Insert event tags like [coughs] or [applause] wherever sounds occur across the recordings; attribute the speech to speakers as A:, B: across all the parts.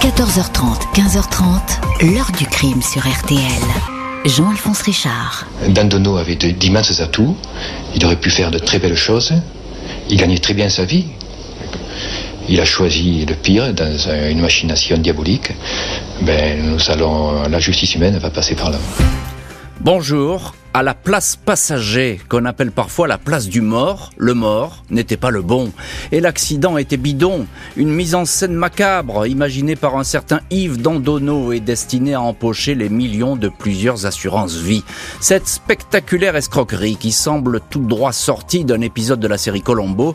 A: 14h30, 15h30, l'heure du crime sur RTL. Jean-Alphonse Richard.
B: Dandono avait d'immenses atouts. Il aurait pu faire de très belles choses. Il gagnait très bien sa vie. Il a choisi le pire dans une machination diabolique. Ben, nous allons, la justice humaine va passer par là.
C: Bonjour, à la place passager, qu'on appelle parfois la place du mort, le mort n'était pas le bon. Et l'accident était bidon. Une mise en scène macabre, imaginée par un certain Yves Dandonneau et destinée à empocher les millions de plusieurs assurances vie. Cette spectaculaire escroquerie, qui semble tout droit sortie d'un épisode de la série Colombo,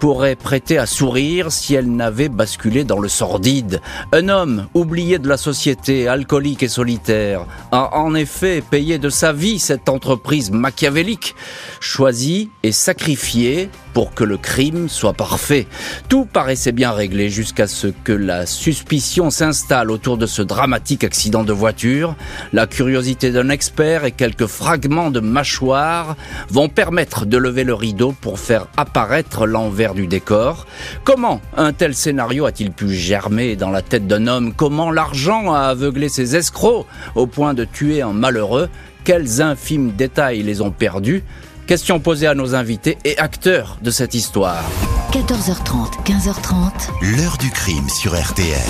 C: pourrait prêter à sourire si elle n'avait basculé dans le sordide. Un homme, oublié de la société, alcoolique et solitaire, a en effet payé de sa vie cette entreprise machiavélique, choisie et sacrifiée pour que le crime soit parfait. Tout paraissait bien réglé jusqu'à ce que la suspicion s'installe autour de ce dramatique accident de voiture. La curiosité d'un expert et quelques fragments de mâchoire vont permettre de lever le rideau pour faire apparaître l'envers du décor. Comment un tel scénario a-t-il pu germer dans la tête d'un homme? Comment l'argent a aveuglé ses escrocs au point de tuer un malheureux? Quels infimes détails les ont perdus? Question posée à nos invités et acteurs de cette histoire.
A: 14h30, 15h30.
D: L'heure du crime sur RTL.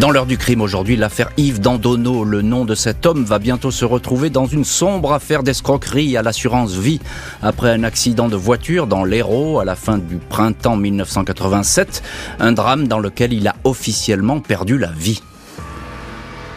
C: Dans l'heure du crime aujourd'hui, l'affaire Yves Dandonneau, le nom de cet homme va bientôt se retrouver dans une sombre affaire d'escroquerie à l'assurance vie. Après un accident de voiture dans l'Hérault à la fin du printemps 1987, un drame dans lequel il a officiellement perdu la vie.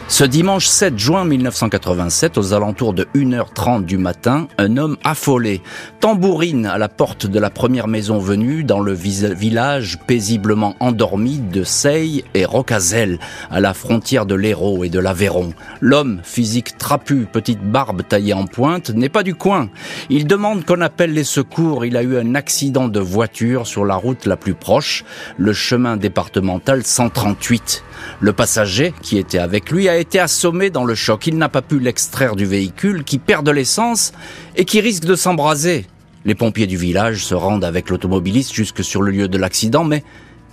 C: Ce dimanche 7 juin 1987, aux alentours de 1h30 du matin, un homme affolé tambourine à la porte de la première maison venue dans le village paisiblement endormi de Seille et Rocazel, à la frontière de l'Hérault et de l'Aveyron. L'homme, physique trapu, petite barbe taillée en pointe, n'est pas du coin. Il demande qu'on appelle les secours. Il a eu un accident de voiture sur la route la plus proche, le chemin départemental 138. Le passager, qui était avec lui, a été assommé dans le choc. Il n'a pas pu l'extraire du véhicule, qui perd de l'essence et qui risque de s'embraser. Les pompiers du village se rendent avec l'automobiliste jusque sur le lieu de l'accident, mais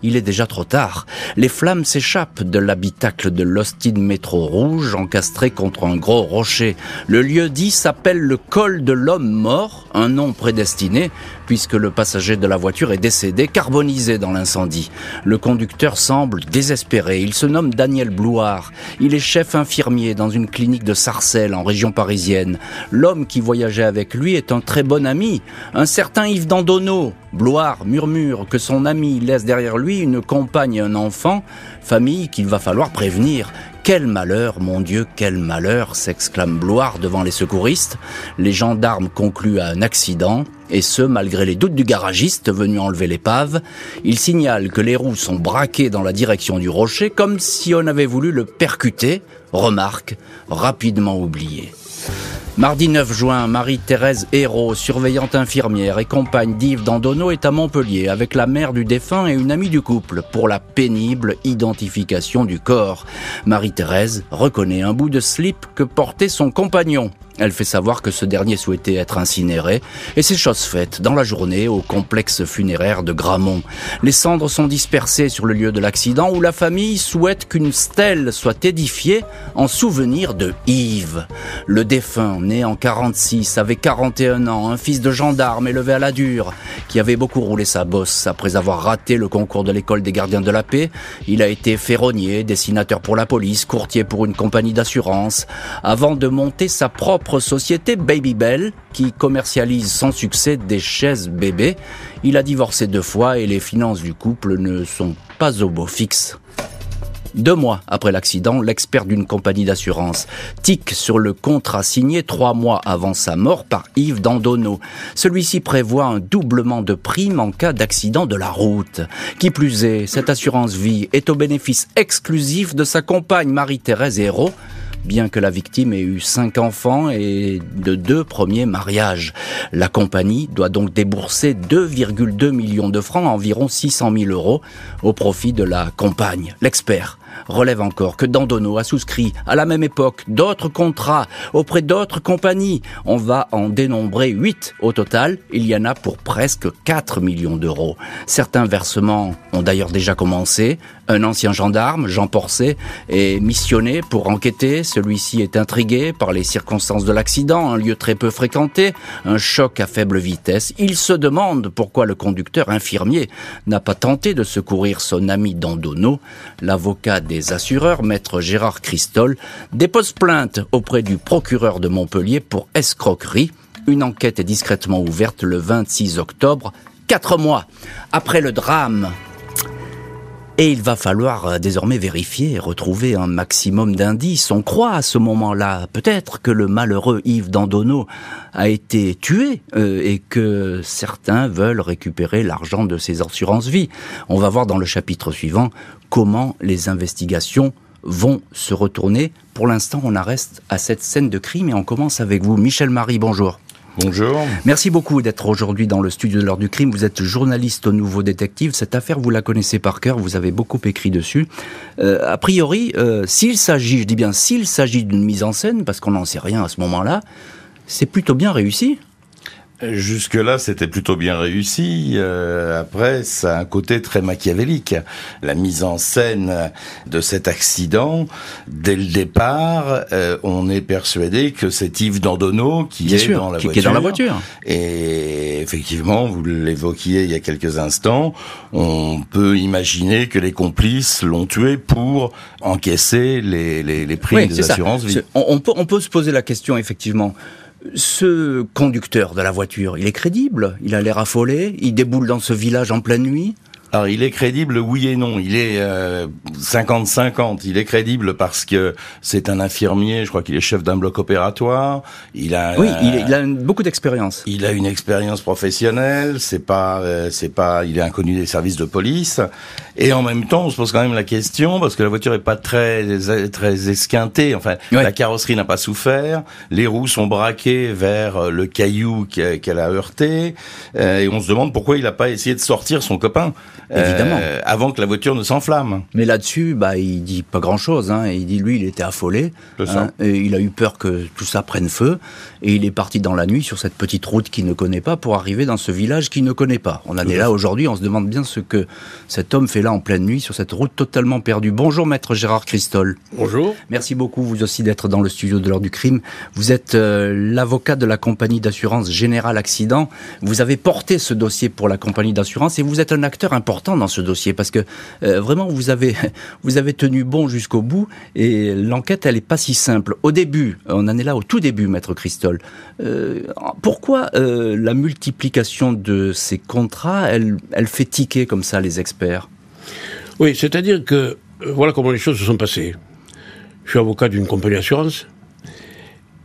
C: il est déjà trop tard. Les flammes s'échappent de l'habitacle de l'Austin Métro Rouge, encastré contre un gros rocher. Le lieu dit s'appelle le col de l'homme mort, un nom prédestiné, puisque le passager de la voiture est décédé, carbonisé dans l'incendie. Le conducteur semble désespéré. Il se nomme Daniel Blouard. Il est chef infirmier dans une clinique de Sarcelles, en région parisienne. L'homme qui voyageait avec lui est un très bon ami, un certain Yves Dandonneau. Bloire murmure que son ami laisse derrière lui une compagne et un enfant, famille qu'il va falloir prévenir. Quel malheur, mon Dieu, quel malheur s'exclame Bloire devant les secouristes. Les gendarmes concluent à un accident, et ce, malgré les doutes du garagiste venu enlever l'épave. Il signale que les roues sont braquées dans la direction du rocher, comme si on avait voulu le percuter. Remarque, rapidement oubliée. Mardi 9 juin, Marie-Thérèse Hérault, surveillante infirmière et compagne d'Yves Dandonneau, est à Montpellier avec la mère du défunt et une amie du couple pour la pénible identification du corps. Marie-Thérèse reconnaît un bout de slip que portait son compagnon. Elle fait savoir que ce dernier souhaitait être incinéré, et c'est chose faite dans la journée au complexe funéraire de Gramont. Les cendres sont dispersées sur le lieu de l'accident où la famille souhaite qu'une stèle soit édifiée en souvenir de Yves. Le défunt, né en 46, avait 41 ans, un fils de gendarme élevé à la dure, qui avait beaucoup roulé sa bosse après avoir raté le concours de l'école des gardiens de la paix. Il a été ferronnier, dessinateur pour la police, courtier pour une compagnie d'assurance, avant de monter sa propre société Babybel qui commercialise sans succès des chaises bébés. Il a divorcé deux fois et les finances du couple ne sont pas au beau fixe. Deux mois après l'accident, l'expert d'une compagnie d'assurance tique sur le contrat signé trois mois avant sa mort par Yves Dandonneau. Celui-ci prévoit un doublement de primes en cas d'accident de la route. Qui plus est, cette assurance vie est au bénéfice exclusif de sa compagne Marie-Thérèse Hérault, bien que la victime ait eu cinq enfants et de deux premiers mariages. La compagnie doit donc débourser 2,2 millions de francs, environ 600 000 euros, au profit de la compagne. L'expert relève encore que Dandono a souscrit à la même époque d'autres contrats auprès d'autres compagnies. On va en dénombrer 8 au total. Il y en a pour presque 4 millions d'euros. Certains versements ont d'ailleurs déjà commencé. Un ancien gendarme, Jean Porcet, est missionné pour enquêter. Celui-ci est intrigué par les circonstances de l'accident, un lieu très peu fréquenté, un choc à faible vitesse. Il se demande pourquoi le conducteur infirmier n'a pas tenté de secourir son ami Dandono. L'avocat des assureurs, maître Gérard Christol, dépose plainte auprès du procureur de Montpellier pour escroquerie. Une enquête est discrètement ouverte le 26 octobre, quatre mois après le drame et il va falloir euh, désormais vérifier, retrouver un maximum d'indices. On croit à ce moment-là peut-être que le malheureux Yves Dandono a été tué euh, et que certains veulent récupérer l'argent de ses assurances-vie. On va voir dans le chapitre suivant comment les investigations vont se retourner. Pour l'instant, on en reste à cette scène de crime et on commence avec vous. Michel Marie, bonjour.
D: Bonjour.
C: Merci beaucoup d'être aujourd'hui dans le studio de l'heure du crime. Vous êtes journaliste au Nouveau Détective. Cette affaire, vous la connaissez par cœur. Vous avez beaucoup écrit dessus. Euh, a priori, euh, s'il s'agit, je dis bien s'il s'agit d'une mise en scène, parce qu'on n'en sait rien à ce moment-là, c'est plutôt bien réussi.
D: Jusque-là, c'était plutôt bien réussi. Euh, après, ça a un côté très machiavélique. La mise en scène de cet accident, dès le départ, euh, on est persuadé que c'est Yves Dandonneau qui est, dans la
C: qui, Est dans la voiture.
D: Et effectivement, vous l'évoquiez il y a quelques instants, on peut imaginer que les complices l'ont tué pour encaisser les, les, les primes des assurances.
C: On, peut, on peut se poser la question, effectivement ce conducteur de la voiture, il est crédible Il a l'air affolé Il déboule dans ce village en pleine nuit
D: alors il est crédible, oui et non. Il est 50-50. Euh, il est crédible parce que c'est un infirmier. Je crois qu'il est chef d'un bloc opératoire.
C: Il a oui, il, a beaucoup d'expérience.
D: Il a une expérience professionnelle. C'est pas, euh, c'est pas, il est inconnu des services de police. Et en même temps, on se pose quand même la question parce que la voiture est pas très très esquintée. Enfin, la carrosserie n'a pas souffert. Les roues sont braquées vers euh, le caillou qu'elle a heurté. et on se demande pourquoi il n'a pas essayé de sortir son copain. Évidemment. Euh, avant que la voiture ne s'enflamme.
C: Mais là-dessus, bah, il dit pas grand-chose. Hein. Il dit lui, il était affolé. Hein, et il a eu peur que tout ça prenne feu. Et il est parti dans la nuit sur cette petite route qu'il ne connaît pas pour arriver dans ce village qu'il ne connaît pas. On en est là aujourd'hui. On se demande bien ce que cet homme fait là en pleine nuit sur cette route totalement perdue. Bonjour, maître Gérard Christol.
E: Bonjour.
C: Merci beaucoup, vous aussi, d'être dans le studio de l'heure du crime. Vous êtes euh, l'avocat de la compagnie d'assurance Général Accident. Vous avez porté ce dossier pour la compagnie d'assurance et vous êtes un acteur important dans ce dossier parce que euh, vraiment vous avez [laughs] vous avez tenu bon jusqu'au bout et l'enquête elle est pas si simple. Au début, on en est là au tout début, maître Christol. Euh, pourquoi euh, la multiplication de ces contrats, elle, elle fait tiquer comme ça les experts?
E: Oui, c'est-à-dire que voilà comment les choses se sont passées. Je suis avocat d'une compagnie d'assurance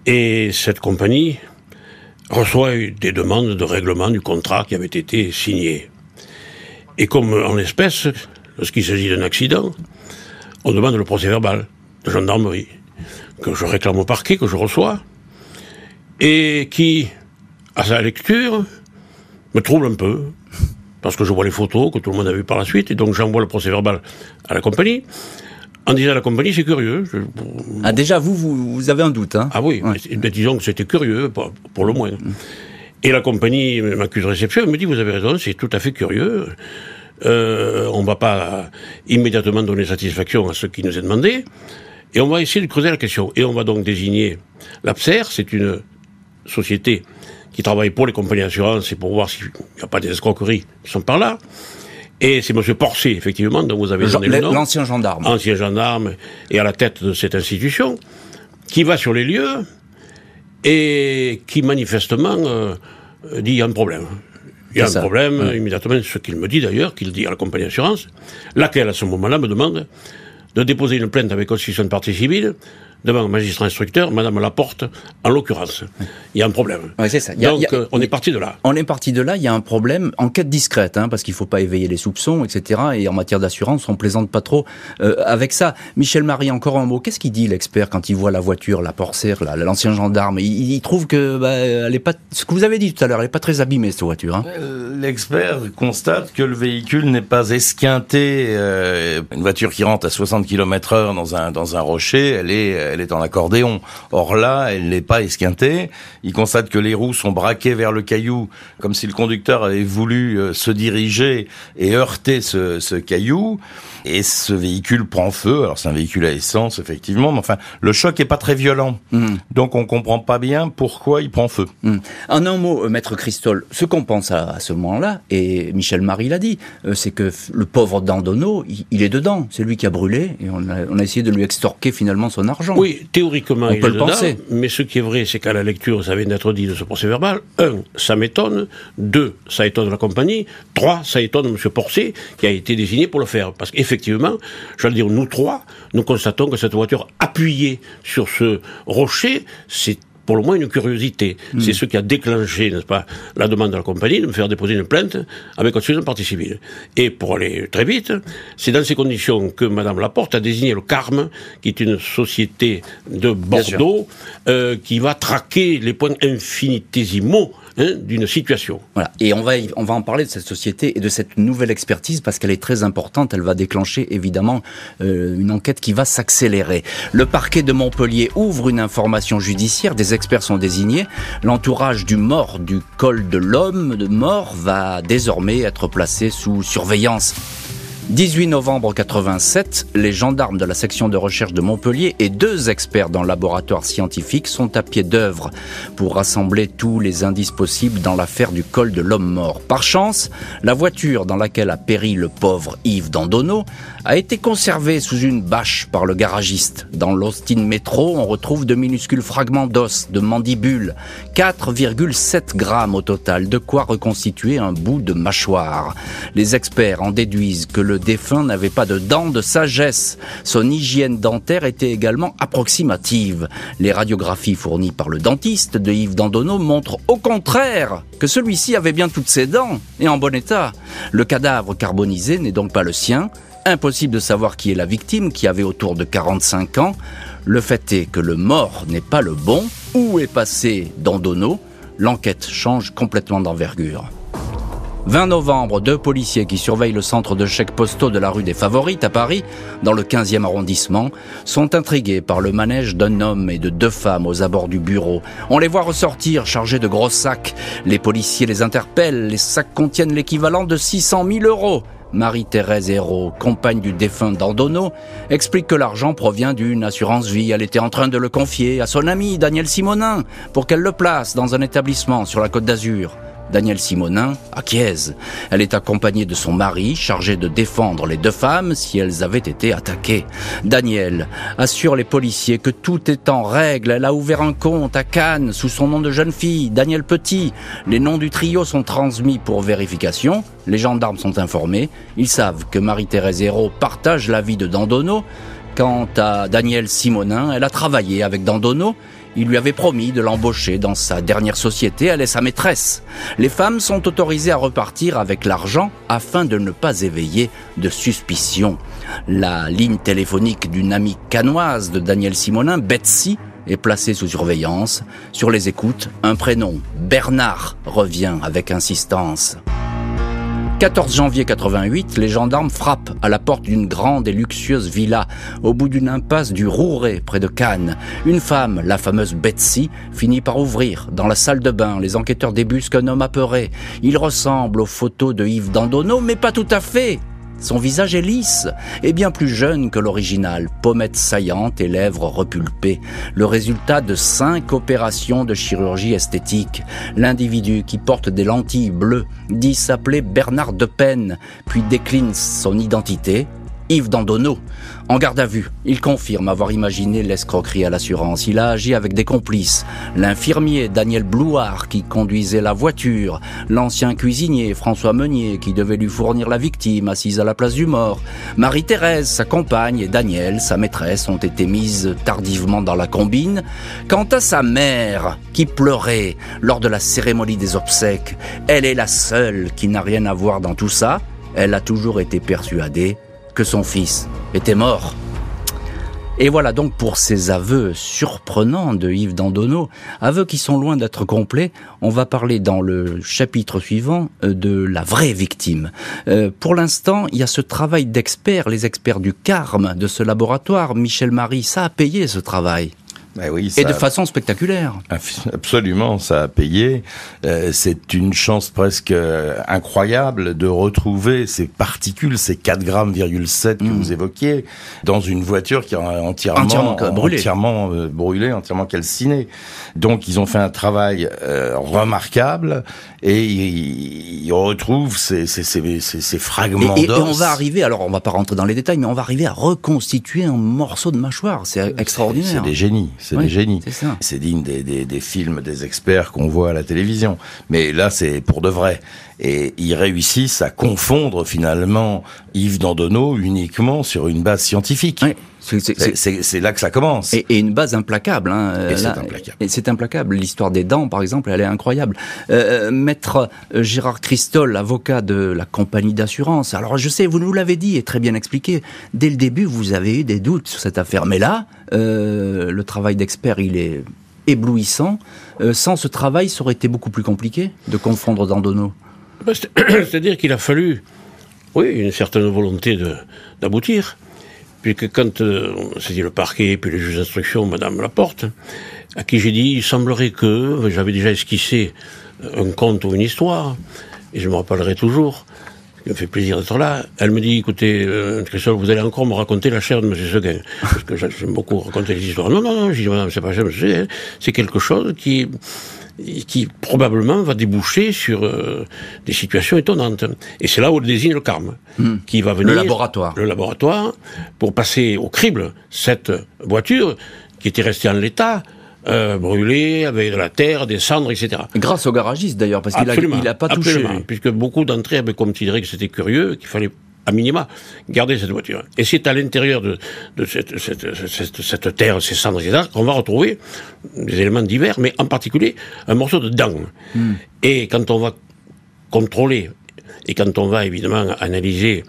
E: et cette compagnie reçoit des demandes de règlement du contrat qui avait été signé. Et comme en espèce, lorsqu'il s'agit d'un accident, on demande le procès verbal de gendarmerie, que je réclame au parquet, que je reçois, et qui, à sa lecture, me trouble un peu, parce que je vois les photos que tout le monde a vues par la suite, et donc j'envoie le procès verbal à la compagnie, en disant à la compagnie, c'est curieux.
C: Ah déjà, vous, vous, avez un doute, hein
E: Ah oui, disons que c'était curieux, pour, pour, le moins. Et la compagnie m'accuse de réception, elle me dit, vous avez raison, c'est tout à fait curieux. Euh, on ne va pas immédiatement donner satisfaction à ce qui nous est demandé, et on va essayer de creuser la question. Et on va donc désigner l'APSER, c'est une société qui travaille pour les compagnies d'assurance et pour voir s'il n'y a pas des escroqueries qui sont par là. Et c'est M. Porcé, effectivement, dont vous avez donné le nom.
C: L'ancien gendarme.
E: Ancien gendarme, et à la tête de cette institution, qui va sur les lieux, et qui manifestement euh, dit il y a un problème. Il y a un problème, immédiatement, ce qu'il me dit d'ailleurs, qu'il dit à la compagnie d'assurance, laquelle à ce moment-là me demande de déposer une plainte avec constitution de partie civile devant un magistrat instructeur, Madame Laporte, en l'occurrence. Il y a un problème.
C: c'est ça.
E: Donc, euh, on est parti de là.
C: On est parti de là. Il y a un problème. Enquête discrète, hein, parce qu'il ne faut pas éveiller les soupçons, etc. Et en matière d'assurance, on plaisante pas trop euh, avec ça. Michel Marie, encore un mot. Qu'est-ce qu'il dit l'expert quand il voit la voiture, la Porcère, l'ancien gendarme? Il, trouve que bah, elle est pas. Ce que vous avez dit tout à l'heure, elle est pas très abîmée cette voiture. Hein.
D: Euh, l'expert constate que le véhicule n'est pas esquinté. une voiture qui rentre à 60 km/h dans un dans un rocher, elle est elle est en accordéon. Or là, elle n'est pas esquintée. Il constate que les roues sont braquées vers le caillou, comme si le conducteur avait voulu euh, se diriger et heurter ce, ce caillou. Et ce véhicule prend feu. Alors c'est un véhicule à essence, effectivement, mais enfin, le choc est pas très violent. Hmm. Donc on comprend pas bien pourquoi il prend feu.
C: Hmm. En un mot, euh, maître Christol, ce qu'on pense à, ce moment-là, et Michel Marie l'a dit, euh, c'est que le pauvre Dandono, il, est dedans. C'est lui qui a brûlé et on a, on a, essayé de lui extorquer finalement son argent.
E: Oui, théoriquement, il peut est le dedans, penser. Mais ce qui est vrai, c'est qu'à la lecture, ça vient d'être dit de ce procès verbal. Un, ça m'étonne. Deux, ça étonne la compagnie. Trois, ça étonne M. Porcé, qui a été désigné pour le faire. Parce qu'effectivement, je veux dire, nous trois, nous constatons que cette voiture appuyée sur ce rocher, c'est pour le moins une curiosité. Hmm. C'est ce qui a déclenché, n'est-ce pas, la demande de la compagnie de me faire déposer une plainte avec une partie civile. Et pour aller très vite, c'est dans ces conditions que Madame Laporte a désigné le Carme, qui est une société de Bordeaux, euh, qui va traquer les points infinitésimaux Hein, d'une situation.
C: Voilà. Et on va, on va en parler de cette société et de cette nouvelle expertise parce qu'elle est très importante. Elle va déclencher évidemment euh, une enquête qui va s'accélérer. Le parquet de Montpellier ouvre une information judiciaire. Des experts sont désignés. L'entourage du mort du col de l'homme de mort va désormais être placé sous surveillance. 18 novembre 87, les gendarmes de la section de recherche de Montpellier et deux experts dans le laboratoire scientifique sont à pied d'œuvre pour rassembler tous les indices possibles dans l'affaire du col de l'homme mort. Par chance, la voiture dans laquelle a péri le pauvre Yves Dandonneau a été conservée sous une bâche par le garagiste. Dans l'Austin Métro, on retrouve de minuscules fragments d'os, de mandibules, 4,7 grammes au total, de quoi reconstituer un bout de mâchoire. Les experts en déduisent que le défunt n'avait pas de dents de sagesse. Son hygiène dentaire était également approximative. Les radiographies fournies par le dentiste de Yves Dandonneau montrent au contraire que celui-ci avait bien toutes ses dents et en bon état. Le cadavre carbonisé n'est donc pas le sien. Impossible de savoir qui est la victime, qui avait autour de 45 ans. Le fait est que le mort n'est pas le bon. Où est passé Dandonneau? L'enquête change complètement d'envergure. 20 novembre, deux policiers qui surveillent le centre de chèques postaux de la rue des Favorites à Paris, dans le 15e arrondissement, sont intrigués par le manège d'un homme et de deux femmes aux abords du bureau. On les voit ressortir chargés de gros sacs. Les policiers les interpellent. Les sacs contiennent l'équivalent de 600 000 euros. Marie-Thérèse Hérault, compagne du défunt Dandonneau, explique que l'argent provient d'une assurance vie. Elle était en train de le confier à son ami Daniel Simonin pour qu'elle le place dans un établissement sur la côte d'Azur. Daniel Simonin, acquiesce. Elle est accompagnée de son mari, chargé de défendre les deux femmes si elles avaient été attaquées. Daniel assure les policiers que tout est en règle. Elle a ouvert un compte à Cannes sous son nom de jeune fille, Daniel Petit. Les noms du trio sont transmis pour vérification. Les gendarmes sont informés. Ils savent que Marie-Thérèse Hérault partage la vie de Dandonneau. Quant à Daniel Simonin, elle a travaillé avec Dandonneau il lui avait promis de l'embaucher dans sa dernière société, elle est sa maîtresse. Les femmes sont autorisées à repartir avec l'argent afin de ne pas éveiller de suspicion. La ligne téléphonique d'une amie canoise de Daniel Simonin, Betsy, est placée sous surveillance. Sur les écoutes, un prénom, Bernard, revient avec insistance. 14 janvier 88, les gendarmes frappent à la porte d'une grande et luxueuse villa au bout d'une impasse du Rouret près de Cannes. Une femme, la fameuse Betsy, finit par ouvrir. Dans la salle de bain, les enquêteurs débusquent un homme apeuré. Il ressemble aux photos de Yves Dandonneau, mais pas tout à fait. Son visage est lisse et bien plus jeune que l'original, pommettes saillantes et lèvres repulpées, le résultat de cinq opérations de chirurgie esthétique. L'individu qui porte des lentilles bleues dit s'appeler Bernard de Pen, puis décline son identité. Yves Dandonneau. En garde à vue, il confirme avoir imaginé l'escroquerie à l'assurance. Il a agi avec des complices. L'infirmier Daniel Blouard qui conduisait la voiture, l'ancien cuisinier François Meunier qui devait lui fournir la victime assise à la place du mort, Marie-Thérèse, sa compagne, et Daniel, sa maîtresse, ont été mises tardivement dans la combine. Quant à sa mère, qui pleurait lors de la cérémonie des obsèques, elle est la seule qui n'a rien à voir dans tout ça. Elle a toujours été persuadée que son fils était mort. Et voilà donc pour ces aveux surprenants de Yves Dandonneau, aveux qui sont loin d'être complets, on va parler dans le chapitre suivant euh, de la vraie victime. Euh, pour l'instant, il y a ce travail d'experts, les experts du CARM, de ce laboratoire. Michel Marie, ça a payé ce travail.
D: Oui,
C: et de façon spectaculaire.
D: Absolument, ça a payé. Euh, c'est une chance presque euh, incroyable de retrouver ces particules, ces 4 grammes, que mm. vous évoquiez, dans une voiture qui est entièrement,
C: entièrement brûlée,
D: entièrement, euh, brûlée, entièrement calcinée. Donc ils ont fait un travail remarquable et ils, retrouvent ces, ces, ces, ces fragments
C: d'os. Et, on va arriver, alors on va pas rentrer dans les détails, mais on va arriver à reconstituer un morceau de mâchoire. C'est extraordinaire.
D: C'est des génies c'est des génies. C'est digne des, des, des, films, des experts qu'on voit à la télévision. Mais là, c'est pour de vrai. Et ils réussissent à confondre finalement Yves Dandonneau uniquement sur une base scientifique. C'est là que ça commence.
C: Et, une base implacable. Hein,
D: et c'est implacable.
C: L'histoire des dents, par exemple, elle est incroyable. Euh, Maître euh, Gérard Christol, avocat de la compagnie d'assurance. Alors je sais, vous nous l'avez dit et très bien expliqué. Dès le début, vous avez eu des doutes sur cette affaire. Mais là, euh, le travail d'expert, il est éblouissant. Euh, sans ce travail, ça aurait été beaucoup plus compliqué de confondre Dandonneau.
E: Bah, [clears throat] c'est-à-dire qu'il a fallu, oui, une certaine volonté d'aboutir puisque quand euh, c'était le parquet, puis le juge d'instruction, Madame Laporte, à qui j'ai dit, il semblerait que, j'avais déjà esquissé un conte ou une histoire, et je me rappellerai toujours, il me fait plaisir d'être là. Elle me dit, écoutez, euh, Christophe, vous allez encore me raconter la chair de M. Seguin. Parce que j'aime beaucoup raconter les histoires. Non, non, non, je dis, madame, c'est pas. Seguin. C'est quelque chose qui, qui probablement va déboucher sur euh, des situations étonnantes. Et c'est là où on désigne le karma,
C: hmm.
E: qui va venir...
C: Le laboratoire.
E: Le laboratoire, pour passer au crible cette voiture qui était restée en l'état, euh, brûlée, avec de la terre, des cendres, etc.
C: Grâce au garagiste d'ailleurs, parce qu'il a, il a pas touché.
E: puisque beaucoup d'entre eux avaient considéré que c'était curieux, qu'il fallait à minima, garder cette voiture. Et c'est à l'intérieur de, cette, cette, terre, ces cendres, etc., qu'on va retrouver des éléments divers, mais en particulier un morceau de dent. Hmm. Et quand on va contrôler et quand on va évidemment analyser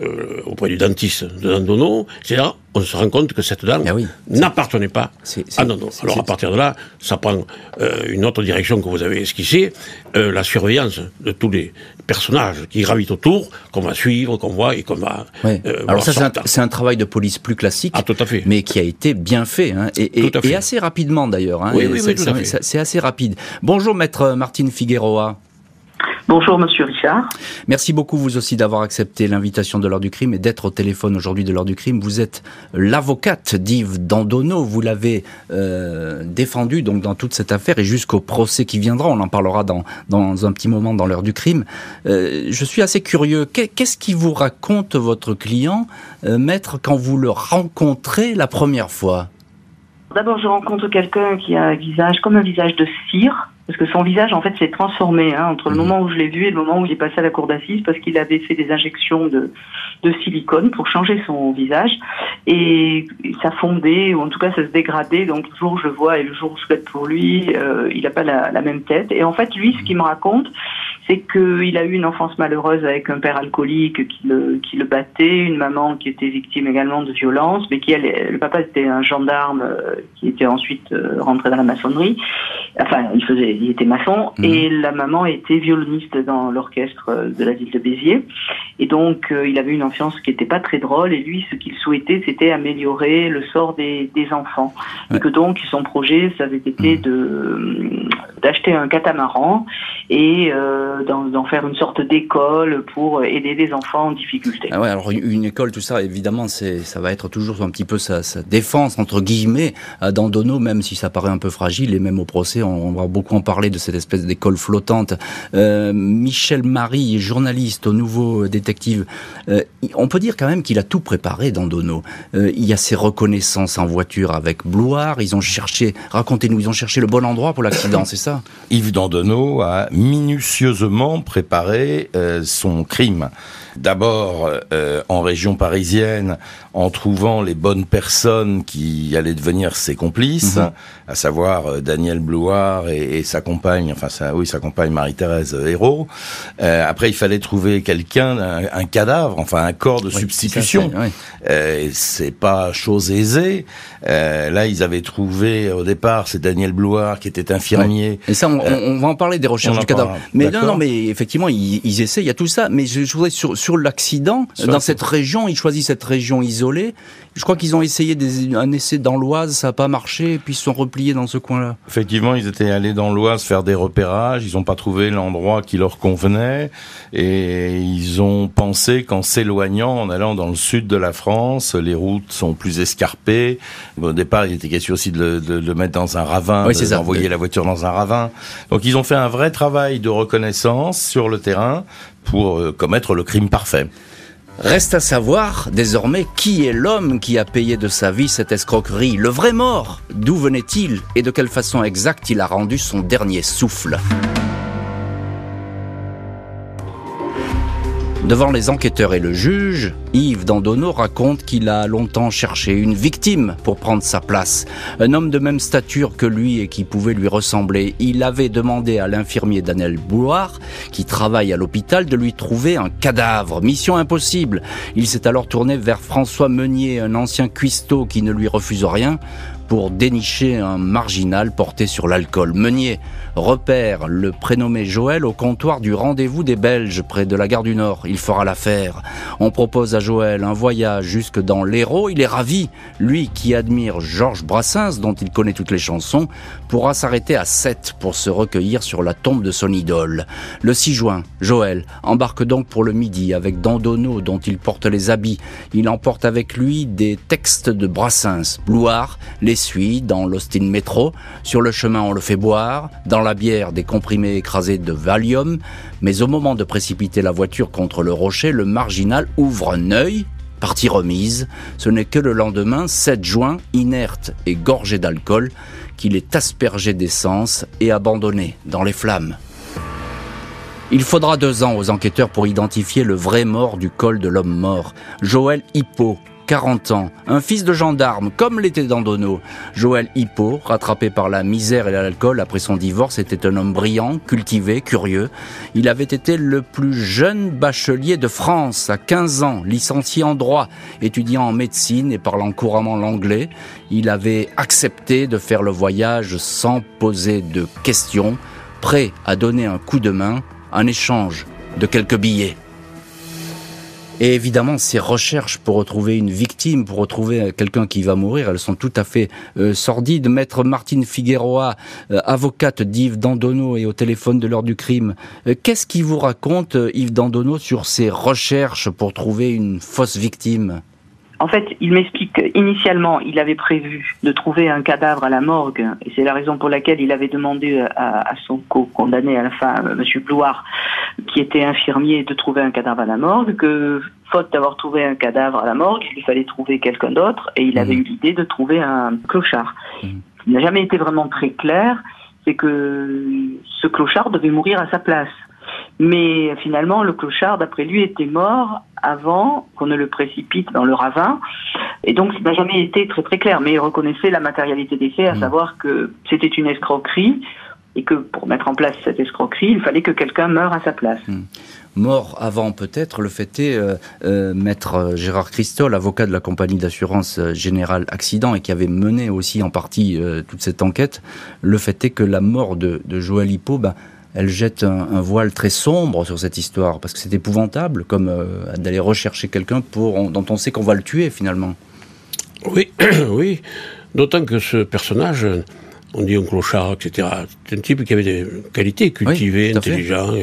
E: euh, auprès du dentiste de Dandono, c'est là on se rend compte que cette dent ah n'appartenait pas à Dandono. Alors à partir de là, ça prend euh, une autre direction que vous avez esquissée, euh, la surveillance de tous les personnages qui gravitent autour, qu'on va suivre, qu'on voit et qu'on va.
C: Alors ça, c'est un, travail de police plus classique,
E: ah, tout à fait.
C: mais qui a été bien fait, hein, et, et, assez rapidement d'ailleurs. Hein,
E: oui, oui,
C: c'est assez rapide. Bonjour, maître Martine Figueroa.
F: Bonjour Monsieur Richard.
C: Merci beaucoup vous aussi d'avoir accepté l'invitation de l'heure du crime et d'être au téléphone aujourd'hui de l'heure du crime. Vous êtes l'avocate d'Yves Dandonneau. Vous l'avez euh, défendu donc dans toute cette affaire et jusqu'au procès qui viendra. On en parlera dans, dans un petit moment dans l'heure du crime. Euh, je suis assez curieux. Qu'est-ce qui vous raconte votre client, euh, maître, quand vous le rencontrez la première fois?
F: D'abord, je rencontre quelqu'un qui a un visage comme un visage de cire parce que son visage en fait s'est transformé hein, entre le mhm. moment où je l'ai vu et le moment où il est passé à la cour d'assises parce qu'il avait fait des injections de, de silicone pour changer son visage. Et ça fondait ou en tout cas ça se dégradait. Donc le jour où je le vois et le jour où je souhaite pour lui euh, il n'a pas la, la, même tête. Et en fait lui ce qu'il me raconte c'est qu'il a eu une enfance malheureuse avec un père alcoolique qui le, qui le battait, une maman qui était victime également de violence, mais qui, elle, le papa était un gendarme euh, qui était ensuite euh, rentré dans la maçonnerie. Enfin, il faisait, il était maçon, mhm. et la maman était violoniste dans l'orchestre de la ville de Béziers. Et donc, euh, il avait une enfance qui n'était pas très drôle, et lui, ce qu'il souhaitait, c'était améliorer le sort des, des enfants. Et que donc, son projet, ça avait été mhm. de d'acheter un catamaran et d'en faire une sorte d'école pour aider des enfants en difficulté.
C: Ah ouais, alors une école, tout ça, évidemment, c'est ça va être toujours un petit peu sa, défense entre guillemets à Dandono, même si ça paraît un peu fragile et même au procès, on, va beaucoup en parler de cette espèce d'école flottante. Euh, Michel Marie, journaliste au Nouveau Détective, euh, on peut dire quand même qu'il a tout préparé Dandono. Euh, il y a ses reconnaissances en voiture avec Bloire. Ils ont cherché, racontez-nous, ils ont cherché le bon endroit pour l'accident, [coughs] c'est ça?
D: Yves Dandono a minutieusement préparé euh, son crime. D'abord euh, en région parisienne, en trouvant les bonnes personnes qui allaient devenir ses complices, mhm. à savoir euh, Daniel Blouard et, sa compagne, enfin sa, oui sa compagne Marie-Thérèse Hérault. Euh, après, il fallait trouver quelqu'un, un, cadavre, enfin un corps de substitution. c'est pas chose aisée. Là, ils avaient trouvé au départ, c'est Daniel Blouard qui était infirmier.
C: Et ça, on, va en parler des recherches du cadavre. Mais non, non, mais effectivement, ils, ils essaient, il y a tout ça. Mais je, je voudrais sur sur l'accident, dans cette région, ils choisissent cette région isolée. Je crois qu'ils ont essayé des, un essai dans l'Oise, ça n'a pas marché, et puis ils se sont repliés dans ce coin-là.
D: Effectivement, ils étaient allés dans l'Oise faire des repérages, ils n'ont pas trouvé l'endroit qui leur convenait, et ils ont pensé qu'en s'éloignant, en allant dans le sud de la France, les routes sont plus escarpées. Au départ, il était question aussi de le, mettre dans un ravin, d'envoyer la voiture dans un ravin. Donc ils ont fait un vrai travail de reconnaissance sur le terrain, pour euh, commettre le crime parfait.
C: Reste à savoir désormais qui est l'homme qui a payé de sa vie cette escroquerie, le vrai mort. D'où venait-il et de quelle façon exacte il a rendu son dernier souffle? Devant les enquêteurs et le juge, Yves Dandono raconte qu'il a longtemps cherché une victime pour prendre sa place. Un homme de même stature que lui et qui pouvait lui ressembler. Il avait demandé à l'infirmier Daniel Bouloir, qui travaille à l'hôpital, de lui trouver un cadavre. Mission impossible. Il s'est alors tourné vers François Meunier, un ancien cuistot qui ne lui refuse rien pour dénicher un marginal porté sur l'alcool. Meunier repère le prénommé Joël au comptoir du rendez-vous des Belges près de la gare du Nord. Il fera l'affaire. On propose à Joël un voyage jusque dans l'Hérault. Il est ravi. Lui qui admire Georges Brassens, dont il connaît toutes les chansons, pourra s'arrêter à 7 pour se recueillir sur la tombe de son idole. Le 6 juin, Joël embarque donc pour le midi avec Dandono dont il porte les habits. Il emporte avec lui des textes de Brassens. Bloire les suit dans l'Austin Metro. Sur le chemin, on le fait boire. Dans la bière, des comprimés écrasés de Valium. Mais au moment de précipiter la voiture contre le rocher, le marginal ouvre un œil Partie remise, ce n'est que le lendemain, 7 juin, inerte et gorgé d'alcool, qu'il est aspergé d'essence et abandonné dans les flammes. Il faudra deux ans aux enquêteurs pour identifier le vrai mort du col de l'homme mort, Joël Hippo, 40 ans, un fils de gendarme, comme l'était Dandono. Joël Hippo, rattrapé par la misère et l'alcool après son divorce, était un homme brillant, cultivé, curieux. Il avait été le plus jeune bachelier de France à 15 ans, licencié en droit, étudiant en médecine et parlant couramment l'anglais. Il avait accepté de faire le voyage sans poser de questions, prêt à donner un coup de main en échange de quelques billets. Et évidemment, ces recherches pour retrouver une victime, pour retrouver quelqu'un qui va mourir, elles sont tout à fait euh, sordides. Maître Martine Figueroa, euh, avocate d'Yves Dandono et au téléphone de l'heure du crime, euh, qu'est-ce qui vous raconte Yves Dandono sur ces recherches pour trouver une fausse victime?
F: En fait, il m'explique qu'initialement, il avait prévu de trouver un cadavre à la morgue, et c'est la raison pour laquelle il avait demandé à, son co-condamné à la fin, M. Blouard, qui était infirmier, de trouver un cadavre à la morgue, que faute d'avoir trouvé un cadavre à la morgue, il fallait trouver quelqu'un d'autre, et il avait mmh. eu l'idée de trouver un clochard. Mmh. Il n'a jamais été vraiment très clair, c'est que ce clochard devait mourir à sa place. Mais finalement, le clochard, d'après lui, était mort avant qu'on ne le précipite dans le ravin. Et donc, ça n'a jamais été très très clair. Mais il reconnaissait la matérialité des faits, à mm. savoir que c'était une escroquerie et que pour mettre en place cette escroquerie, il fallait que quelqu'un meure à sa place. Mm.
C: Mort avant peut-être, le fait est, euh, euh, maître euh, Gérard Christol, avocat de la compagnie d'assurance générale accident et qui avait mené aussi en partie toute cette enquête, le fait est que la mort de, de Joël Hippo, ben, elle jette un, voile très sombre sur cette histoire, parce que c'est épouvantable, comme euh, d'aller rechercher quelqu'un pour dont on sait qu'on va le tuer finalement.
E: Oui, [coughs] oui. D'autant que ce personnage, on dit un clochard, etc. C'est un type qui avait des qualités cultivées, intelligent,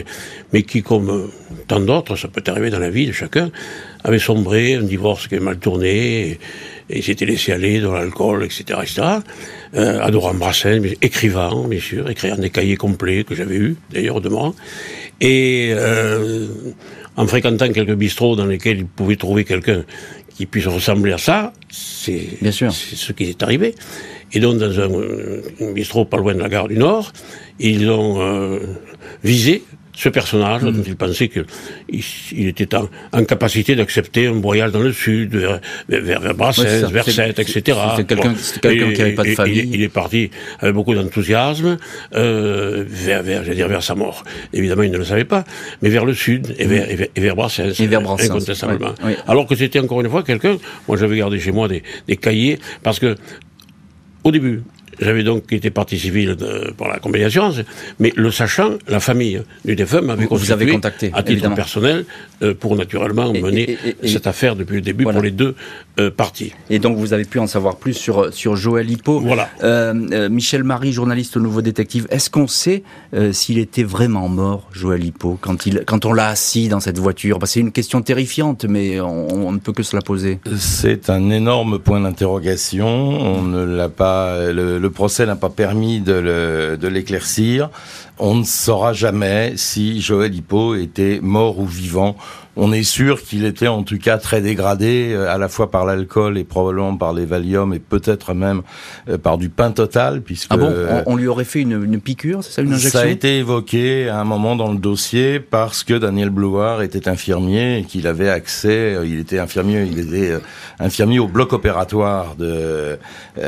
E: mais qui, comme tant d'autres, ça peut arriver dans la vie de chacun, avait sombré, un divorce qui avait mal tourné, et, s'était laissé aller dans l'alcool, etc., etc. Euh, adorant Brassens, écrivant, bien sûr, écrivant des cahiers complets que j'avais eu, d'ailleurs, de moi. Et euh, en fréquentant quelques bistrots dans lesquels il pouvait trouver quelqu'un qui puisse ressembler à ça, c'est ce qui est arrivé. Et donc, dans un, bistrot pas loin de la gare du Nord, ils ont euh, visé ce personnage dont mm. il pensait qu'il il était en, capacité d'accepter un voyage dans le sud, vers, vers, vers Brassens, vers Sète, etc.
C: C'est quelqu'un qui n'avait pas de famille.
E: Il, est parti avec beaucoup d'enthousiasme euh, vers, vers, dire, vers sa mort. Évidemment, il ne le savait pas, mais vers le sud et vers, et vers, Brassens,
C: et vers Brassens
E: incontestablement. Alors que c'était encore une fois quelqu'un, moi j'avais gardé chez moi des, des cahiers, parce que au début, j'avais donc été partie civile pour la compagnie d'assurance, mais le sachant, la famille du défunt m'avait
C: constitué contacté,
E: à titre personnel euh, pour naturellement mener cette affaire depuis le début pour les deux euh, parties.
C: Et donc vous avez pu en savoir plus sur, sur Joël Hippo.
E: Voilà.
C: Euh, Michel Marie, journaliste au Nouveau Détective, est-ce qu'on sait s'il était vraiment mort, Joël Hippo, quand, il, quand on l'a assis dans cette voiture? C'est une question terrifiante, mais on, ne peut que se la poser.
D: C'est un énorme point d'interrogation. On ne l'a pas... Le, le procès n'a pas permis de l'éclaircir. On ne saura jamais si Joël Hippo était mort ou vivant. On est sûr qu'il était en tout cas très dégradé, euh, à la fois par l'alcool et probablement par les Valium et peut-être même euh, par du pain total, puisque...
C: Ah bon? on, lui aurait fait une, piqûre, c'est ça, une injection?
D: Ça a été évoqué à un moment dans le dossier parce que Daniel Blouard était infirmier et qu'il avait accès, euh, il était infirmier, il était infirmier au bloc opératoire de,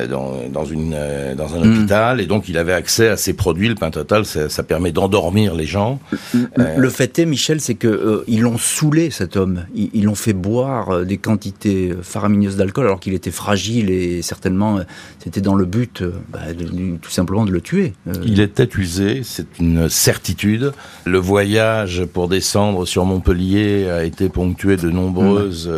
D: dans, une, dans un hmm. hôpital et donc il avait accès à ces produits, le pain total, ça, ça permet d'endormir les gens.
C: Le, fait est, Michel, c'est que ils l'ont saoulé cet homme. Ils l'ont fait boire euh, des quantités euh, faramineuses d'alcool alors qu'il était fragile et certainement euh, c'était dans le but bah, tout simplement de le tuer.
D: Il était usé, c'est une certitude. Le voyage pour descendre sur Montpellier a été ponctué de nombreuses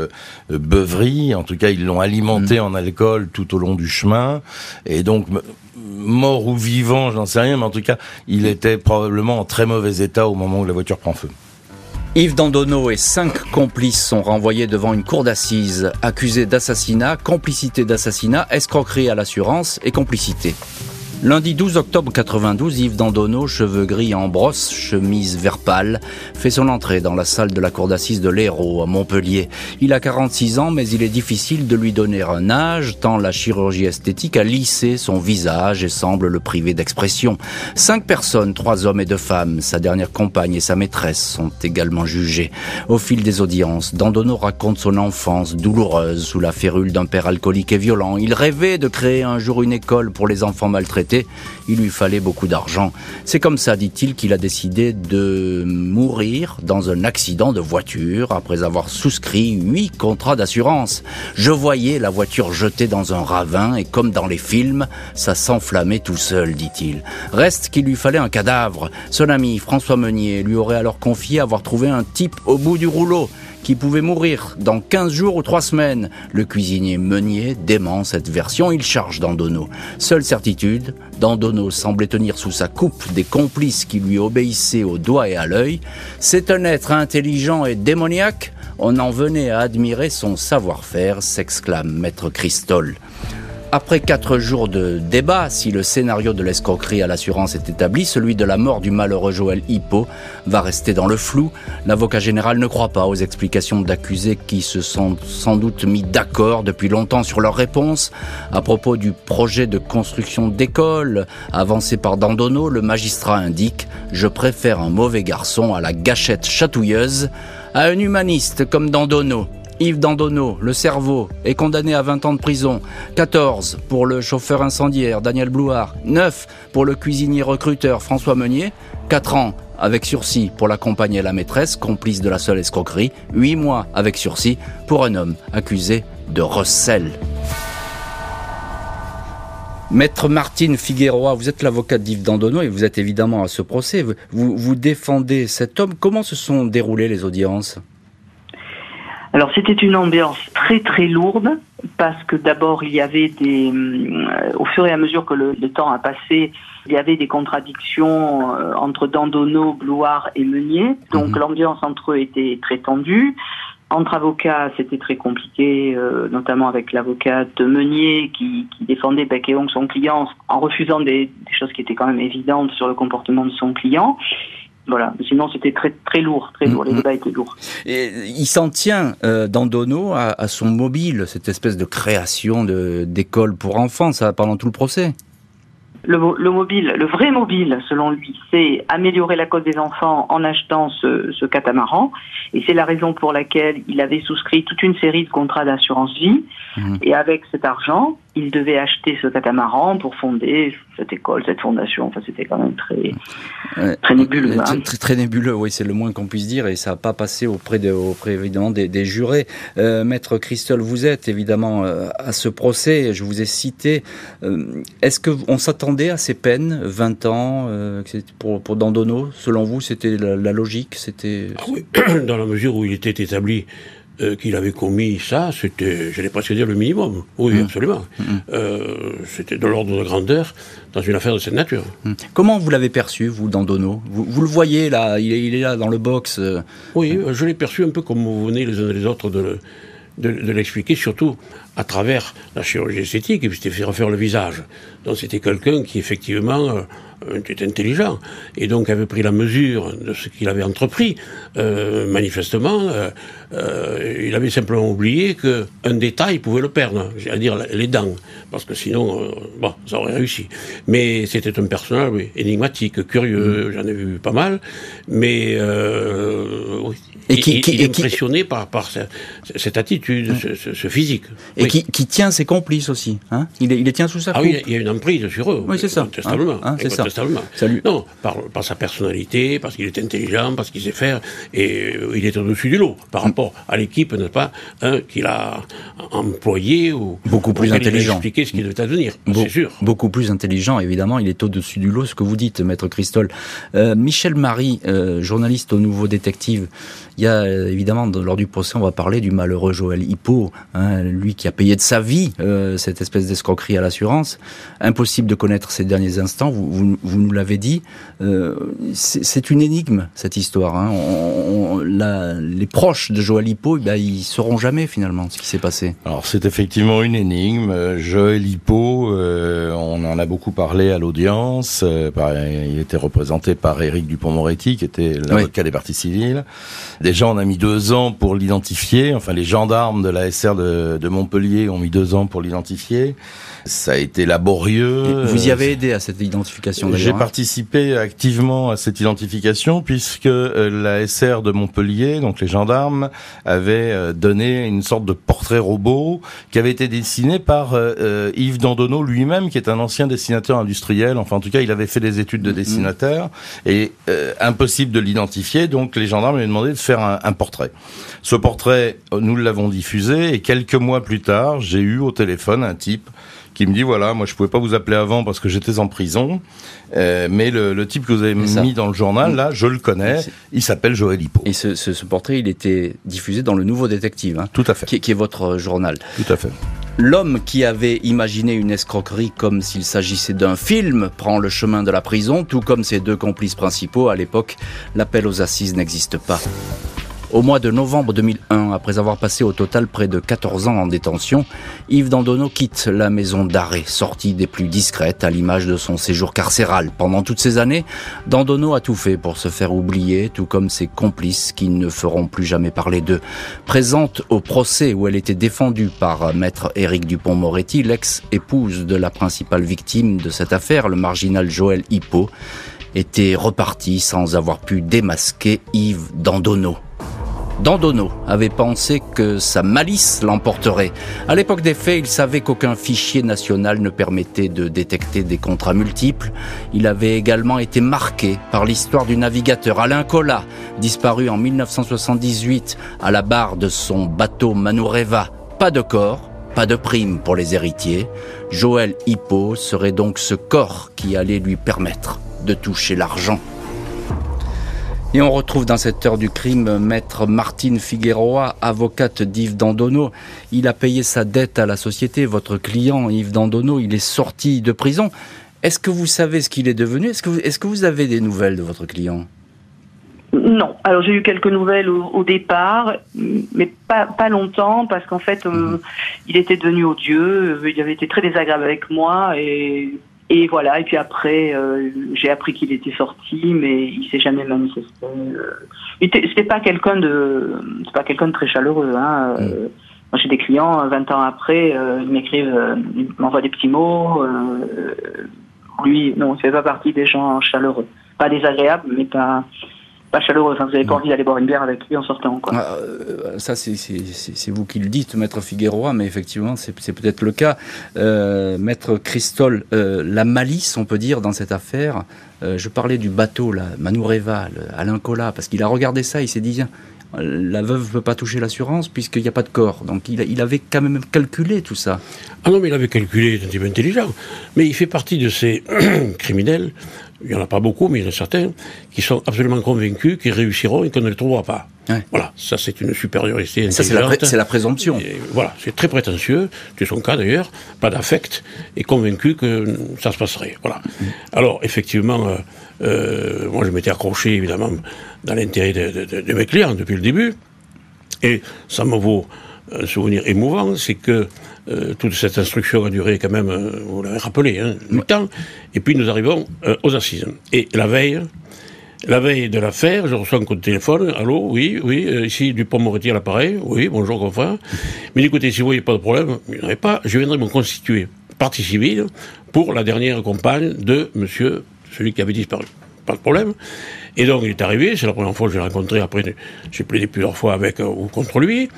D: beuveries. En tout cas, ils l'ont alimenté mm. en alcool tout au long du chemin. Et donc, mort ou vivant, j'en sais rien, mais en tout cas, il était probablement en très mauvais état au moment où la voiture prend feu.
C: Yves Dandonneau et cinq complices sont renvoyés devant une cour d'assises, accusés d'assassinat, complicité d'assassinat, escroquerie à l'assurance et complicité. Lundi 12 octobre 92, Yves Dandonneau, cheveux gris en brosse, chemise vert pâle, fait son entrée dans la salle de la cour d'assises de l'Hérault à Montpellier. Il a 46 ans, mais il est difficile de lui donner un âge, tant la chirurgie esthétique a lissé son visage et semble le priver d'expression. Cinq personnes, trois hommes et deux femmes, sa dernière compagne et sa maîtresse sont également jugées. Au fil des audiences, Dandonneau raconte son enfance douloureuse sous la férule d'un père alcoolique et violent. Il rêvait de créer un jour une école pour les enfants maltraités il lui fallait beaucoup d'argent. C'est comme ça, dit-il, qu'il a décidé de mourir dans un accident de voiture après avoir souscrit huit contrats d'assurance. Je voyais la voiture jetée dans un ravin et comme dans les films, ça s'enflammait tout seul, dit-il. Reste qu'il lui fallait un cadavre. Son ami François Meunier lui aurait alors confié avoir trouvé un type au bout du rouleau qui pouvait mourir dans 15 jours ou 3 semaines. Le cuisinier Meunier dément cette version, il charge Dandono. Seule certitude, Dandono semblait tenir sous sa coupe des complices qui lui obéissaient au doigt et à l'œil. C'est un être intelligent et démoniaque, on en venait à admirer son savoir-faire, s'exclame maître Christol. Après quatre jours de débat, si le scénario de l'escroquerie à l'assurance est établi, celui de la mort du malheureux Joël Hippo va rester dans le flou. L'avocat général ne croit pas aux explications d'accusés qui se sont sans doute mis d'accord depuis longtemps sur leurs réponses. À propos du projet de construction d'école avancé par Dandonneau, le magistrat indique « Je préfère un mauvais garçon à la gâchette chatouilleuse à un humaniste comme Dandonneau. Yves Dandonneau, le cerveau, est condamné à 20 ans de prison. 14 pour le chauffeur incendiaire Daniel Blouard. 9 pour le cuisinier recruteur François Meunier. 4 ans avec sursis pour la compagne et la maîtresse, complice de la seule escroquerie. 8 mois avec sursis pour un homme accusé de recel. Maître Martine Figueroa, vous êtes l'avocat d'Yves Dandonneau et vous êtes évidemment à ce procès. Vous, vous défendez cet homme. Comment se sont déroulées les audiences?
F: Alors c'était une ambiance très très lourde parce que d'abord il y avait des, euh, au fur et à mesure que le, temps a passé, il y avait des contradictions euh, entre Dandono, Bloire et Meunier, donc mhm. l'ambiance entre eux était très tendue. Entre avocats, c'était très compliqué, euh, notamment avec l'avocat de Meunier qui, qui défendait bec et son client en refusant des, des, choses qui étaient quand même évidentes sur le comportement de son client. Voilà. Sinon, c'était très très lourd, très lourd. Les mm-hmm. débats étaient lourds.
C: Et il s'en tient euh, Dandono à, à, son mobile, cette espèce de création d'école pour enfants, ça pendant tout le procès?
F: Le, le, mobile, le vrai mobile, selon lui, c'est améliorer la cause des enfants en achetant ce, ce catamaran. Et c'est la raison pour laquelle il avait souscrit toute une série de contrats d'assurance vie. Mmh. Et avec cet argent, il devait acheter ce catamaran pour fonder cette école, cette fondation. Enfin, c'était quand même très, très nébuleux.
C: Hein. Très, très, nébuleux, oui, c'est le moins qu'on puisse dire. Et ça n'a pas passé auprès, de, auprès évidemment des, des jurés. Euh, Maître Christol, vous êtes évidemment euh, à ce procès. Je vous ai cité. Euh, Est-ce qu'on à ces peines, 20 ans, euh, pour, pour Dandono Selon vous, c'était la, la, logique C'était
E: ah oui. [clears throat] Dans la mesure où il était établi euh, qu'il avait commis ça, c'était, je n'ai pas dire le minimum. Oui, mmh. absolument. Mmh. Euh, c'était de l'ordre de grandeur dans une affaire de cette nature.
C: Mmh. Comment vous l'avez perçu, vous, Dandono? Vous, vous le voyez là, il est, il est là dans le box.
E: Oui, je l'ai perçu un peu comme vous venez les uns et les autres de le, de, l'expliquer, surtout à travers la chirurgie esthétique, et puis c'était fait refaire le visage. Donc c'était quelqu'un qui effectivement euh, était intelligent, et donc avait pris la mesure de ce qu'il avait entrepris. Euh, manifestement, euh, euh, il avait simplement oublié qu'un détail pouvait le perdre, c'est-à-dire les dents, parce que sinon, bon, ça aurait réussi. Mais c'était un personnage oui, énigmatique, curieux, mmh. j'en ai vu pas mal, mais oui, et qui, qui, est impressionné par, par cette, attitude, mmh. ce, ce, physique.
C: Et qui, qui, tient ses complices aussi. Hein il, les, tient sous sa coupe.
E: Ah oui, il y a une emprise sur eux.
C: Oui, c'est ça.
E: Incontestablement. Hein, c'est ça. Salut. Non, par, par sa personnalité, parce qu'il est intelligent, parce qu'il sait faire, et il est au-dessus du lot par mmh. rapport à l'équipe, n'est-ce pas, hein, qu'il a employé ou
C: beaucoup plus intelligent.
E: expliquer ce qu'il devait advenir, c'est sûr.
C: Beaucoup plus intelligent, évidemment. Il est au-dessus du lot, ce que vous dites, maître Christol. Euh, Michel Marie, euh, journaliste au Nouveau Détective. Il y a euh, évidemment lors du procès, on va parler du malheureux Joël Hippo, hein, lui qui a payé de sa vie euh, cette espèce d'escroquerie à l'assurance. Impossible de connaître ses derniers instants. Vous, vous, vous nous l'avez dit. Euh, c'est une énigme cette histoire. Hein. On, on, la, les proches de Joël Hippo, ben, ils sauront jamais finalement ce qui s'est passé.
D: Alors c'est effectivement une énigme. Joël Hippo, euh, on en a beaucoup parlé à l'audience. Euh, il était représenté par Éric Dupont-Moretti, qui était l'avocat oui. des parties civiles. Déjà, on a mis deux ans pour l'identifier. Enfin, les gendarmes de la SR de, de Montpellier ont mis deux ans pour l'identifier. Ça a été laborieux.
C: Vous y avez aidé à cette identification
D: J'ai hein participé activement à cette identification puisque euh, la SR de Montpellier, donc les gendarmes, avait euh, donné une sorte de portrait robot qui avait été dessiné par euh, Yves Dandonneau lui-même, qui est un ancien dessinateur industriel. Enfin, en tout cas, il avait fait des études de mm-hmm. dessinateur et euh, impossible de l'identifier. Donc, les gendarmes lui ont demandé de faire un, un portrait. Ce portrait, nous l'avons diffusé et quelques mois plus tard, j'ai eu au téléphone un type qui me dit voilà, moi je pouvais pas vous appeler avant parce que j'étais en prison, euh, mais le, le, type que vous avez mis dans le journal, là, je le connais, il s'appelle Joël Hippo.
C: Et ce, ce, ce, portrait, il était diffusé dans le Nouveau Détective, hein,
D: tout à fait,
C: qui, qui est votre journal.
D: Tout à fait.
C: L'homme qui avait imaginé une escroquerie comme s'il s'agissait d'un film prend le chemin de la prison, tout comme ses deux complices principaux. À l'époque, l'appel aux assises n'existe pas. Au mois de novembre 2001, après avoir passé au total près de 14 ans en détention, Yves Dandonneau quitte la maison d'arrêt, sortie des plus discrètes à l'image de son séjour carcéral. Pendant toutes ces années, Dandonneau a tout fait pour se faire oublier, tout comme ses complices qui ne feront plus jamais parler d'eux. Présente au procès où elle était défendue par maître Éric Dupont-Moretti, l'ex-épouse de la principale victime de cette affaire, le marginal Joël Hippo, était reparti sans avoir pu démasquer Yves Dandonneau. Dandono avait pensé que sa malice l'emporterait. À l'époque des faits, il savait qu'aucun fichier national ne permettait de détecter des contrats multiples. Il avait également été marqué par l'histoire du navigateur Alain Collat, disparu en 1978 à la barre de son bateau Manureva. Pas de corps, pas de prime pour les héritiers. Joël Hippo serait donc ce corps qui allait lui permettre de toucher l'argent. Et on retrouve dans cette heure du crime maître Martine Figueroa, avocate d'Yves Dandono. Il a payé sa dette à la société, votre client Yves Dandono, il est sorti de prison. Est-ce que vous savez ce qu'il est devenu? Est-ce que, vous, est-ce que vous avez des nouvelles de votre client?
F: Non. Alors j'ai eu quelques nouvelles au, départ, mais pas, pas longtemps parce qu'en fait euh, mhm. il était devenu odieux, il avait été très désagréable avec moi et et voilà, et puis après, euh, j'ai appris qu'il était sorti, mais il s'est jamais manifesté. Euh, c'était pas quelqu'un de, c'est pas quelqu'un de très chaleureux. Hein. Mm. Euh, moi, j'ai des clients, 20 ans après, euh, ils m'écrivent, euh, ils m'envoient des petits mots. lui, non, il fait pas partie des gens chaleureux. Pas désagréables, mais pas, pas chaleureux. Enfin, vous n'avez pas envie d'aller boire une bière avec lui en sortant. Quoi.
C: Ah, euh, ça, c'est vous qui le dites, Maître Figueroa, mais effectivement, c'est peut-être le cas. Euh, Maître Christol, euh, la malice, on peut dire, dans cette affaire. Euh, je parlais du bateau, là, Manureva, Alain Collat, parce qu'il a regardé ça, il s'est dit, la veuve ne peut pas toucher l'assurance puisqu'il n'y a pas de corps. Donc il, il, avait quand même calculé tout ça.
E: Ah non, mais il avait calculé, c'est un type intelligent. Mais il fait partie de ces [clears throat] criminels il n'y en a pas beaucoup, mais il y en a certains, qui sont absolument convaincus qu'ils réussiront et qu'on ne les trouvera pas. Voilà, ça c'est une supériorité
C: Ça c'est la, présomption.
E: voilà, c'est très prétentieux, c'est son cas d'ailleurs, pas d'affect, et convaincu que ça se passerait. Voilà. Mm. Alors effectivement, euh, euh, moi je m'étais accroché évidemment dans l'intérêt de, mes clients depuis le début, et ça me vaut un souvenir émouvant, c'est que euh, toute cette instruction a duré quand même, euh, vous l'avez rappelé, hein, du temps. Et puis nous arrivons euh, aux assises. Et la veille, la veille de l'affaire, je reçois un coup de téléphone. Allô, oui, oui, ici Dupont-Moretti à l'appareil. Oui, bonjour, confrère. Mais écoutez, si vous voyez pas de problème, il n'y en pas, je viendrai me constituer partie civile pour la dernière compagne de monsieur, celui qui avait disparu. Pas de problème. Et donc il est arrivé, c'est la première fois que je l'ai rencontré, après j'ai plaidé plusieurs fois avec ou contre lui.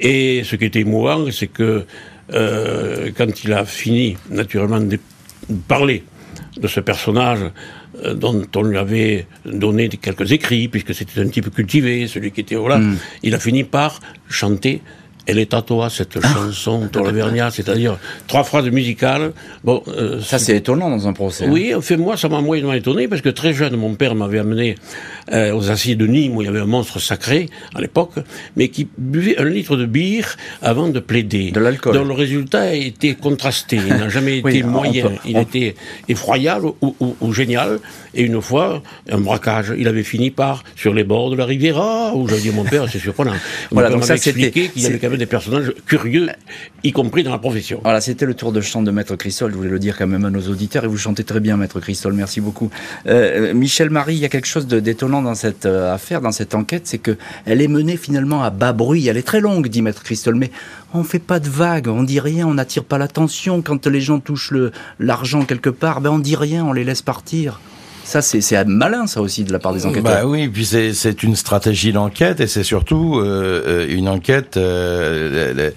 E: Et ce qui était émouvant, c'est que euh, quand il a fini, naturellement, de parler de ce personnage euh, dont on lui avait donné quelques écrits, puisque c'était un type cultivé, celui qui était là, mm. il a fini par chanter elle est à toi, cette ah. chanson, Vernia, c'est-à-dire trois phrases musicales.
C: Bon, euh, ça c'est étonnant dans un procès. Hein.
E: Oui, fait moi ça m'a moyennement étonné parce que très jeune, mon père m'avait amené euh, aux assises de Nîmes où il y avait un monstre sacré à l'époque, mais qui buvait un litre de bière avant de plaider.
C: De l'alcool.
E: Dont le résultat a été contrasté. Il n'a jamais [laughs] été moyen. il était effroyable ou, ou, génial. Et une fois, un braquage. Il avait fini par sur les bords de la Riviera où j'avais dit mon père, c'est surprenant.
C: voilà, donc ça c'était
E: qu'il y avait des personnages curieux, y compris dans la profession.
C: Voilà, c'était le tour de chant de Maître Christol. Je voulais le dire quand même à nos auditeurs et vous chantez très bien, Maître Christol. Merci beaucoup. Euh, Michel Marie, il y a quelque chose d'étonnant dans cette euh, affaire, dans cette enquête, c'est que elle est menée finalement à bas bruit. Elle est très longue, dit Maître Christol, mais on fait pas de vagues, on dit rien, on n'attire pas l'attention. Quand les gens touchent l'argent quelque part, ben on dit rien, on les laisse partir. Ça, c'est malin, ça aussi, de la part des enquêteurs.
D: Bah oui, puis c'est une stratégie d'enquête et c'est surtout euh, euh une enquête. Euh,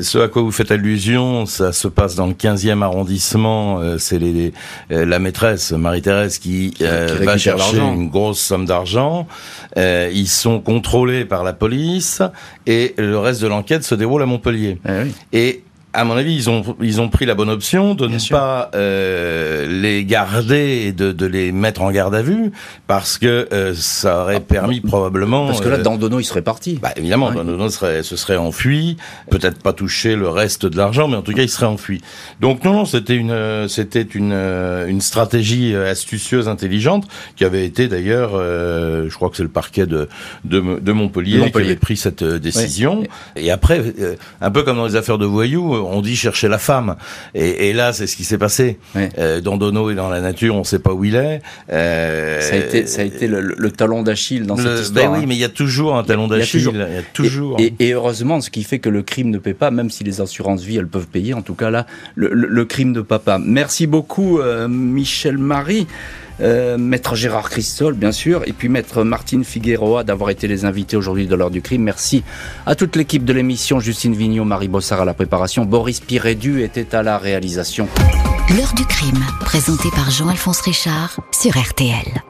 D: ce à quoi vous faites allusion, ça se passe dans le 15e arrondissement. Euh, c'est les, la maîtresse Marie-Thérèse qui, va chercher une grosse somme d'argent. ils sont contrôlés par la police et le reste de l'enquête se déroule à Montpellier.
C: Eh oui.
D: Et à mon avis, ils ont ils ont pris la bonne option de ne pas euh, les garder et de, de les mettre en garde à vue parce que euh, ça aurait ah, permis probablement.
C: Parce que là, euh, Dandono, il serait parti.
D: Bah, évidemment, Dandono serait se serait enfui, peut-être pas touché le reste de l'argent, mais en tout cas, il serait enfui. Donc non, non, c'était une c'était une une stratégie astucieuse, intelligente, qui avait été d'ailleurs, je crois que c'est le parquet de de, de Montpellier, qui avait pris cette décision. Et après, un peu comme dans les affaires de voyous on dit chercher la femme. Et, là, c'est ce qui s'est passé. Euh, dans Dono et dans la nature, on ne sait pas où il est.
C: Euh, ça a été, ça a été le, talon d'Achille dans cette histoire.
D: Ben oui, hein. mais il y a toujours un talon d'Achille. Il y a toujours.
C: Et, heureusement, ce qui fait que le crime ne paie pas, même si les assurances vie elles peuvent payer. En tout cas là, le, crime ne paie pas. Merci beaucoup, euh, Michel Marie. Euh, maître Gérard Christol, bien sûr, et puis Maître Martine Figueroa d'avoir été les invités aujourd'hui de l'heure du crime. Merci à toute l'équipe de l'émission, Justine Vignot, Marie Bossard à la préparation, Boris Pirédu était à la réalisation.
A: L'heure du crime, présenté par Jean-Alphonse Richard sur RTL.